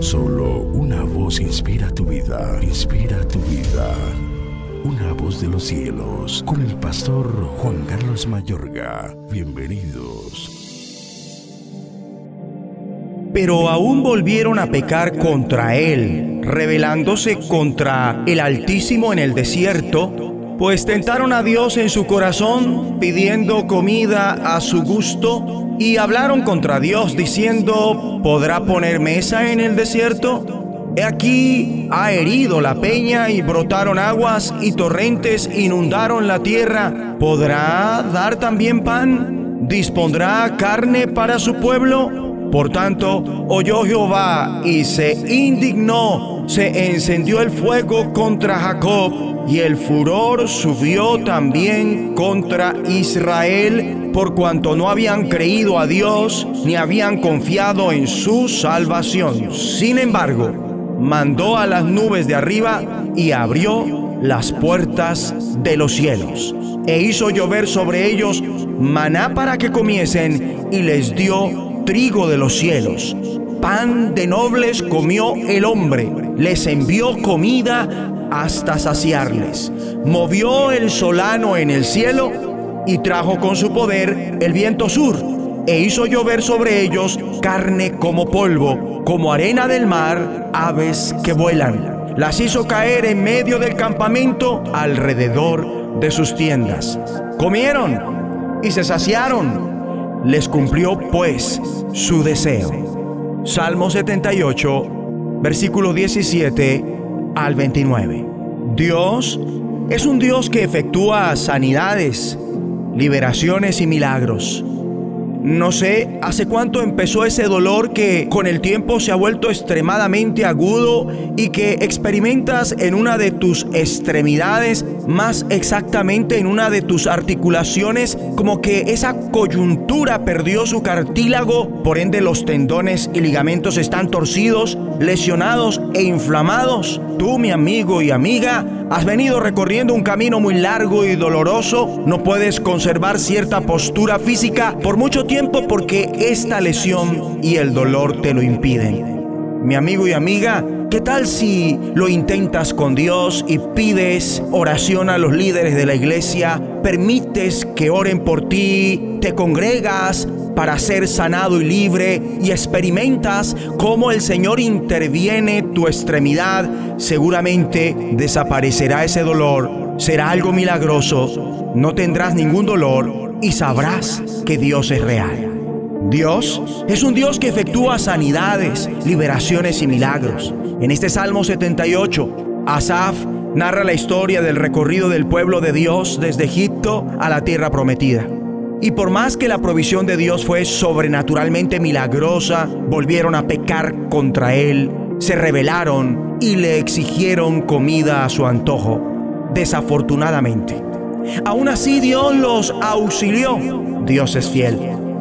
Solo una voz inspira tu vida, inspira tu vida. Una voz de los cielos, con el pastor Juan Carlos Mayorga. Bienvenidos. Pero aún volvieron a pecar contra él, rebelándose contra el Altísimo en el desierto, pues tentaron a Dios en su corazón, pidiendo comida a su gusto y hablaron contra Dios diciendo, ¿podrá poner mesa en el desierto? He aquí ha herido la peña y brotaron aguas y torrentes inundaron la tierra. ¿Podrá dar también pan? ¿Dispondrá carne para su pueblo? Por tanto, oyó Jehová y se indignó, se encendió el fuego contra Jacob y el furor subió también contra Israel por cuanto no habían creído a Dios ni habían confiado en su salvación. Sin embargo, mandó a las nubes de arriba y abrió las puertas de los cielos e hizo llover sobre ellos maná para que comiesen y les dio trigo de los cielos. Pan de nobles comió el hombre, les envió comida hasta saciarles. Movió el solano en el cielo y trajo con su poder el viento sur e hizo llover sobre ellos carne como polvo, como arena del mar, aves que vuelan. Las hizo caer en medio del campamento alrededor de sus tiendas. Comieron y se saciaron. Les cumplió pues su deseo. Salmo 78, versículo 17 al 29. Dios es un Dios que efectúa sanidades, liberaciones y milagros. No sé hace cuánto empezó ese dolor que con el tiempo se ha vuelto extremadamente agudo y que experimentas en una de tus extremidades, más exactamente en una de tus articulaciones, como que esa coyuntura perdió su cartílago, por ende los tendones y ligamentos están torcidos, lesionados e inflamados. Tú, mi amigo y amiga, has venido recorriendo un camino muy largo y doloroso, no puedes conservar cierta postura física por mucho tiempo porque esta lesión y el dolor te lo impiden. Mi amigo y amiga, ¿qué tal si lo intentas con Dios y pides oración a los líderes de la iglesia? Permites que oren por ti, te congregas para ser sanado y libre y experimentas cómo el Señor interviene tu extremidad, seguramente desaparecerá ese dolor, será algo milagroso, no tendrás ningún dolor y sabrás que Dios es real. Dios es un Dios que efectúa sanidades, liberaciones y milagros. En este Salmo 78, Asaf narra la historia del recorrido del pueblo de Dios desde Egipto a la tierra prometida. Y por más que la provisión de Dios fue sobrenaturalmente milagrosa, volvieron a pecar contra Él, se rebelaron y le exigieron comida a su antojo, desafortunadamente. Aún así Dios los auxilió. Dios es fiel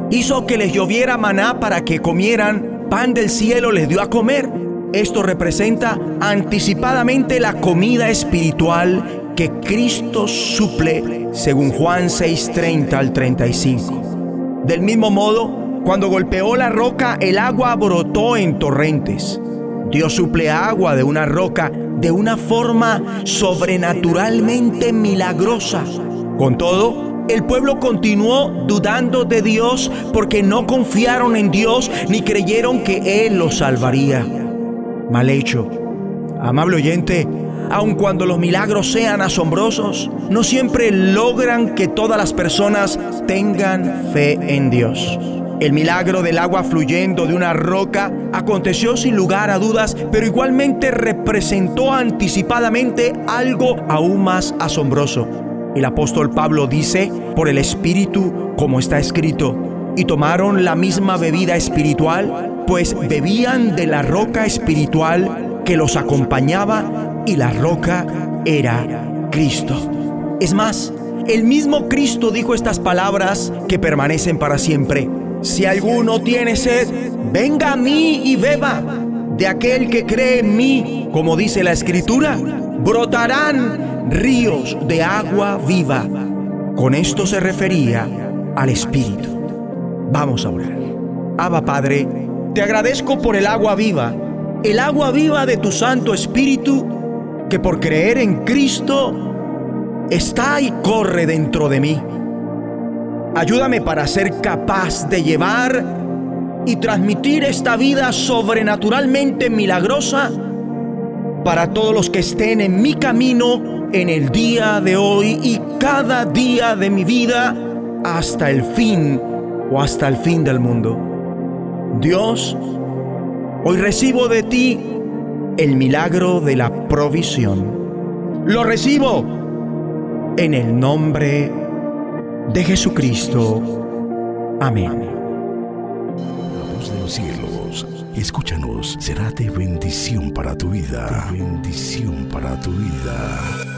hizo que les lloviera maná para que comieran, pan del cielo les dio a comer. Esto representa anticipadamente la comida espiritual que Cristo suple según Juan 6:30 al 35. Del mismo modo, cuando golpeó la roca, el agua brotó en torrentes. Dios suple agua de una roca de una forma sobrenaturalmente milagrosa. Con todo, el pueblo continuó dudando de Dios porque no confiaron en Dios ni creyeron que Él los salvaría. Mal hecho. Amable oyente, aun cuando los milagros sean asombrosos, no siempre logran que todas las personas tengan fe en Dios. El milagro del agua fluyendo de una roca aconteció sin lugar a dudas, pero igualmente representó anticipadamente algo aún más asombroso. El apóstol Pablo dice, por el Espíritu, como está escrito, y tomaron la misma bebida espiritual, pues bebían de la roca espiritual que los acompañaba y la roca era Cristo. Es más, el mismo Cristo dijo estas palabras que permanecen para siempre. Si alguno tiene sed, venga a mí y beba. De aquel que cree en mí, como dice la escritura, brotarán ríos de agua viva. Con esto se refería al Espíritu. Vamos a orar. Abba Padre, te agradezco por el agua viva el agua viva de tu Santo Espíritu, que por creer en Cristo está y corre dentro de mí. Ayúdame para ser capaz de llevar y transmitir esta vida sobrenaturalmente milagrosa para todos los que estén en mi camino en el día de hoy y cada día de mi vida hasta el fin o hasta el fin del mundo. Dios, hoy recibo de ti el milagro de la provisión. Lo recibo en el nombre de Jesucristo. Amén. La voz de los cielos, escúchanos, será de bendición para tu vida. De bendición para tu vida.